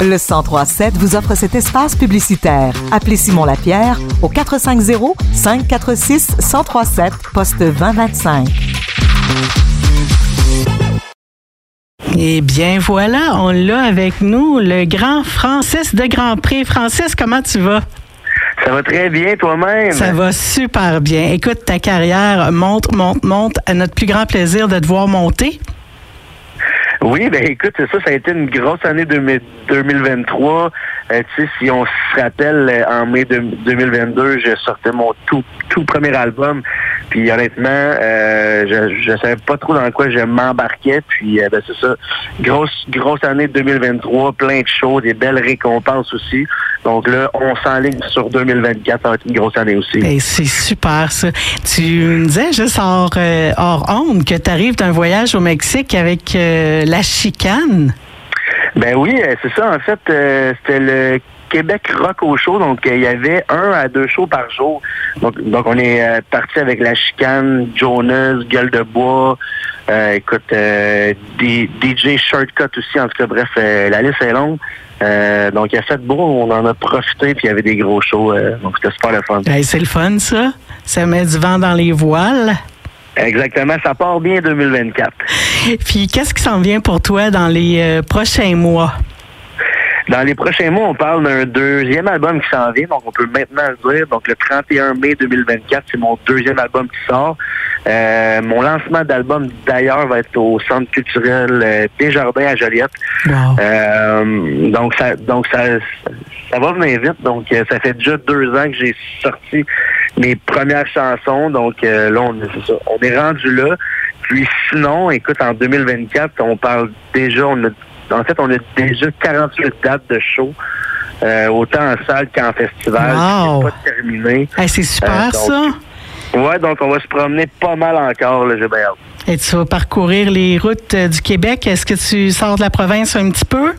Le 1037 vous offre cet espace publicitaire. Appelez Simon Lapierre au 450 546 1037 poste 2025. Eh bien, voilà, on l'a avec nous, le grand Francis de Grand Prix. Francis, comment tu vas? Ça va très bien toi-même? Ça va super bien. Écoute, ta carrière monte, monte, monte. À notre plus grand plaisir de te voir monter. Oui, ben écoute, c'est ça, ça a été une grosse année 2023. Euh, tu sais, si on se rappelle, euh, en mai 2022, je sortais mon tout, premier album. Puis honnêtement, euh, je, je savais pas trop dans quoi je m'embarquais. Puis ben, c'est ça, grosse, grosse année 2023, plein de choses, des belles récompenses aussi. Donc là, on s'enligne sur 2024, ça va être une grosse année aussi. Et c'est super ça. Tu me disais juste hors, hors onde que tu arrives d'un voyage au Mexique avec la chicane. Ben oui, euh, c'est ça. En fait, euh, c'était le Québec Rock au show. Donc, euh, il y avait un à deux shows par jour. Donc, donc on est parti avec La Chicane, Jonas, Gueule de Bois, écoute, DJ Shortcut aussi. En tout cas, bref, la liste est longue. donc, il a fait beau, on en a profité, puis il y avait des gros shows. donc, c'était super le fun. c'est le fun, ça. Ça met du vent dans les voiles. Exactement, ça part bien 2024. Puis qu'est-ce qui s'en vient pour toi dans les euh, prochains mois? Dans les prochains mois, on parle d'un deuxième album qui s'en vient, donc on peut maintenant le dire. Donc le 31 mai 2024, c'est mon deuxième album qui sort. Euh, mon lancement d'album d'ailleurs va être au Centre culturel euh, Desjardins à Joliette. donc ça, donc ça, ça va venir vite. Donc ça fait déjà deux ans que j'ai sorti mes premières chansons. Donc euh, là, on, est, ça, on est rendu là. Puis sinon, écoute, en 2024, on parle déjà, on a, en fait, on a déjà 48 dates de show. Euh, autant en salle qu'en festival. Wow. pas terminé. c'est super, euh, ça. Ouais, donc on va se promener pas mal encore, bien hâte. Et tu vas parcourir les routes du Québec. Est-ce que tu sors de la province un petit peu?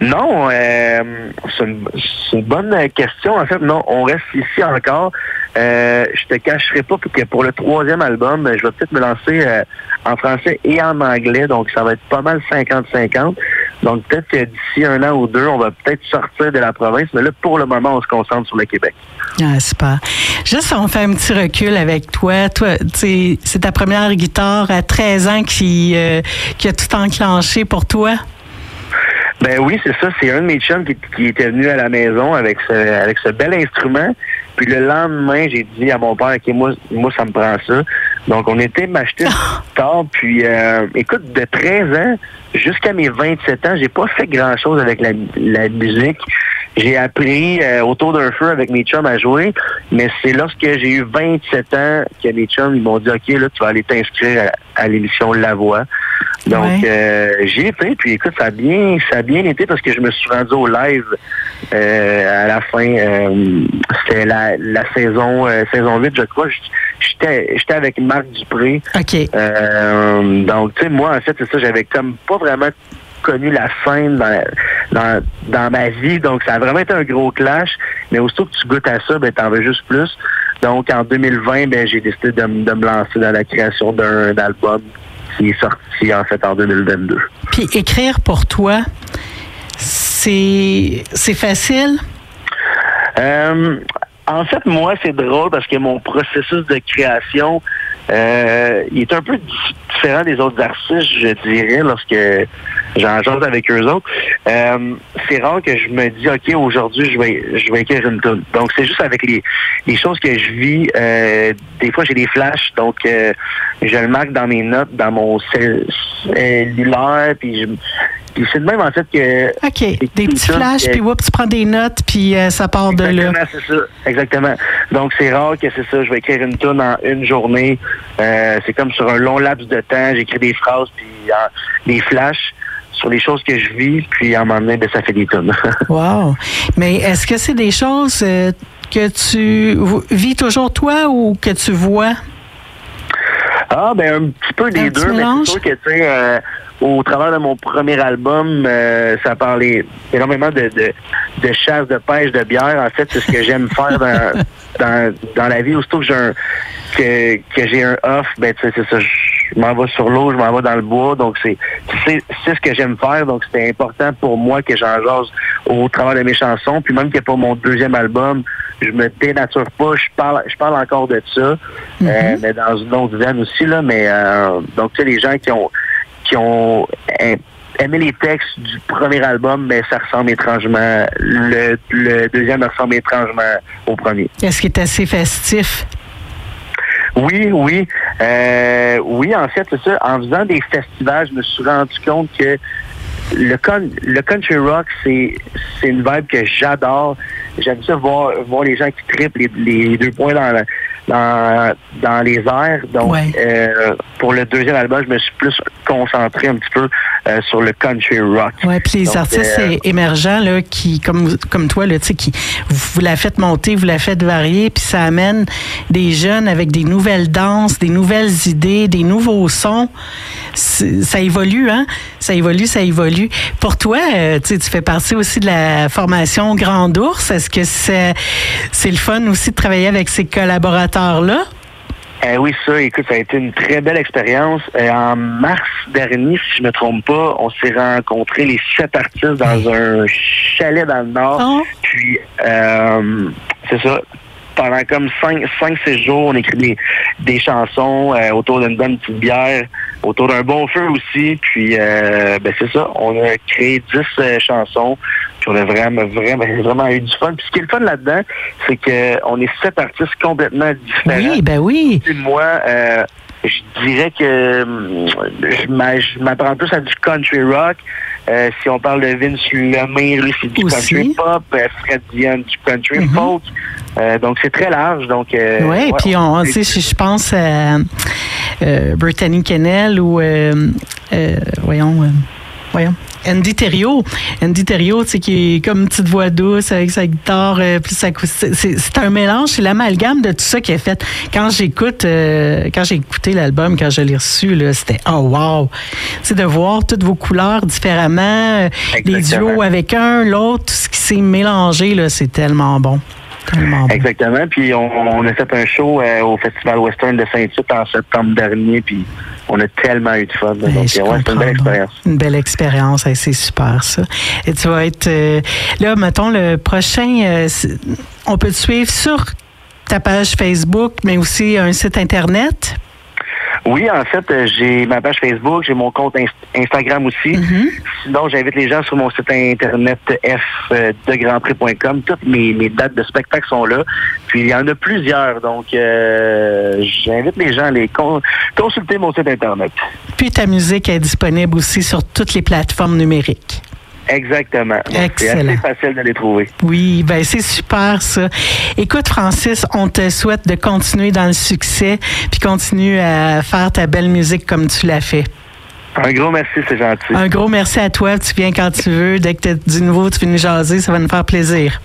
Non, euh, c'est une, bonne question. En fait, non, on reste ici encore. Euh, je te cacherai pas que pour le troisième album, je vais peut-être me lancer euh, en français et en anglais, donc ça va être pas mal 50-50. Donc peut-être que d'ici un an ou deux, on va peut-être sortir de la province, mais là, pour le moment, on se concentre sur le Québec. Ah, super. Juste, on fait un petit recul avec toi. Toi, c'est ta première guitare à 13 ans qui, euh, qui a tout enclenché pour toi? Ben oui, c'est ça. C'est un de mes chums qui, qui, était venu à la maison avec ce, avec ce bel instrument. Puis le lendemain, j'ai dit à mon père, OK, moi, moi, ça me prend ça. Donc, on était m'acheter tard. Puis, euh, écoute, de 13 ans jusqu'à mes 27 ans, j'ai pas fait grand-chose avec la, la musique. J'ai appris euh, autour d'un feu avec mes chums à jouer, mais c'est lorsque j'ai eu 27 ans que mes chums ils m'ont dit OK, là, tu vas aller t'inscrire à, l'émission La Voix. Donc euh, j'ai été, puis écoute, ça a bien ça a bien été parce que je me suis rendu au live euh, à la fin. C'était la, la saison saison 8, je crois. J'étais avec Marc Dupré. OK. donc, tu sais, moi, en fait, c'est ça, j'avais comme pas vraiment connu la scène dans, dans, ma vie. Donc, ça a vraiment été un gros clash. Mais aussitôt que tu goûtes à ça, ben, t'en veux juste plus. Donc, en 2020, ben, j'ai décidé de, me lancer dans la création d'un album qui est sorti, en fait, en 2022. Puis, écrire pour toi, c'est, facile? Euh, en fait, moi, c'est drôle parce que mon processus de création, euh, il est un peu différent des autres artistes, je dirais, lorsque j'en avec eux autres. Euh, c'est rare que je me dis, OK, aujourd'hui, je vais je vais écrire une tune. Donc, c'est juste avec les, choses que je vis. Euh, des fois, j'ai des flashs, donc je le marque dans mes notes, dans mon cellulaire, puis je c'est de même, en fait, que... OK. Des petits flashs, puis whoop, tu prends des notes, puis ça part de là. Exactement, c'est ça. Exactement. Donc, c'est rare que c'est ça. Je vais écrire une tune en une journée. c'est comme sur un long laps de temps. J'écris des phrases, puis des flashs sur les choses que je vis, puis à un moment donné, ben, ça fait des tonnes. wow! Mais est-ce que c'est des choses euh, que tu vis toujours toi ou que tu vois? Ah, ben un petit peu des deux, mais c'est sûr que, tu sais, euh, au travers de mon premier album, euh, ça parlait énormément de, de, chasse, de pêche, de bière. En fait, c'est ce que j'aime faire dans, dans, dans, la vie. Aussitôt que j'ai un, que, que j'ai un off, ben, tu sais, c'est ça je m'en vais sur l'eau, je m'en vais dans le bois. Donc, c'est c'est ce que j'aime faire. Donc, c'était important pour moi que j'en jase au travers de mes chansons. Puis même a pas mon deuxième album, je me dénature pas. Je parle je parle encore de ça, mm-hmm. mais dans une autre veine aussi. là. Mais donc, tu sais, les gens qui ont qui ont aimé les textes du premier album, mais ça ressemble étrangement. Le, deuxième ressemble étrangement au premier. Est-ce qu'il est assez festif? Oui, oui. Euh, oui, en fait, c'est ça. En faisant des festivals, je me suis rendu compte que le, le country rock, c'est une vibe que j'adore. J'aime ça voir, voir les gens qui trippent les, deux points dans, dans, dans les airs. Donc, euh, pour le deuxième album, je me suis plus concentré un petit peu euh, sur le country rock. Oui, puis les artistes euh, émergents, là, qui, comme, comme toi, là, qui, vous la faites monter, vous la faites varier, puis ça amène des jeunes avec des nouvelles danses, des nouvelles idées, des nouveaux sons. Ça évolue, hein? Ça évolue, ça évolue. Pour toi, tu fais partie aussi de la formation Grand Ours. Est-ce que c'est c'est le fun aussi de travailler avec ces collaborateurs-là? Eh oui, ça, écoute, ça a été une très belle expérience. Euh, en mars dernier, si je me trompe pas, on s'est rencontrés les sept artistes dans un chalet dans le Nord. Oh. Puis, euh, c'est ça, pendant comme cinq, cinq, six jours, on écrit des, chansons euh, autour d'une bonne petite bière, autour d'un bon feu aussi. Puis, euh, ben c'est ça, on a créé dix chansons. Puis on a vraiment, vraiment, vraiment eu du fun. Puis ce qui est le fun là-dedans, c'est qu'on est sept artistes complètement différents. Oui, ben oui. moi, je dirais que hum, je m'apprends plus à du country rock. Euh, si on parle de Vince lui, c'est du country pop. Euh, Fred Dion, du country mm-hmm. folk. Euh, donc, c'est très large. Donc, oui, puis on, sait, je pense à Brittany Kennel ou, voyons, voyons. Andy Thériault. Andy Thériault, tu sais, qui est comme une petite voix douce avec sa guitare euh, plus acoustique. C'est un mélange, c'est l'amalgame de tout ça qui est fait. Quand j'écoute, euh, quand j'ai écouté l'album, quand je l'ai reçu, c'était oh wow! C'est de voir toutes vos couleurs différemment, euh, les duos avec un, l'autre, tout ce qui s'est mélangé, là, c'est tellement bon. Exactement. Puis on, a fait un show euh, au Festival Western de Saint-Tite en septembre dernier. Puis on a tellement eu de fun. Donc, ouais, c'est une belle expérience. Une belle expérience. c'est super, ça. Et tu vas être. Euh, là, mettons, le prochain. Euh, on peut te suivre sur ta page Facebook, mais aussi un site Internet? Oui, en fait, euh, j'ai ma page Facebook, j'ai mon compte Instagram aussi. Mm-hmm. Sinon, j'invite les gens sur mon site internet fdegrandprix.com. Toutes mes, mes dates de spectacle sont là. Puis il y en a plusieurs, donc euh, j'invite les gens à les consulter mon site internet. Puis ta musique est disponible aussi sur toutes les plateformes numériques. Exactement. C'est assez facile de les trouver. Oui, ben c'est super ça. Écoute, Francis, on te souhaite de continuer dans le succès, puis continue à faire ta belle musique comme tu l'as fait. Un gros merci, c'est gentil. Un gros merci à toi. Tu viens quand tu veux. Dès que tu as du nouveau, tu viens nous jaser. Ça va nous faire plaisir.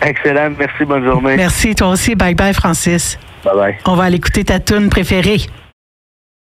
Excellent. Merci. Bonne journée. Merci. Toi aussi. Bye bye, Francis. Bye bye. On va aller écouter ta tune préférée.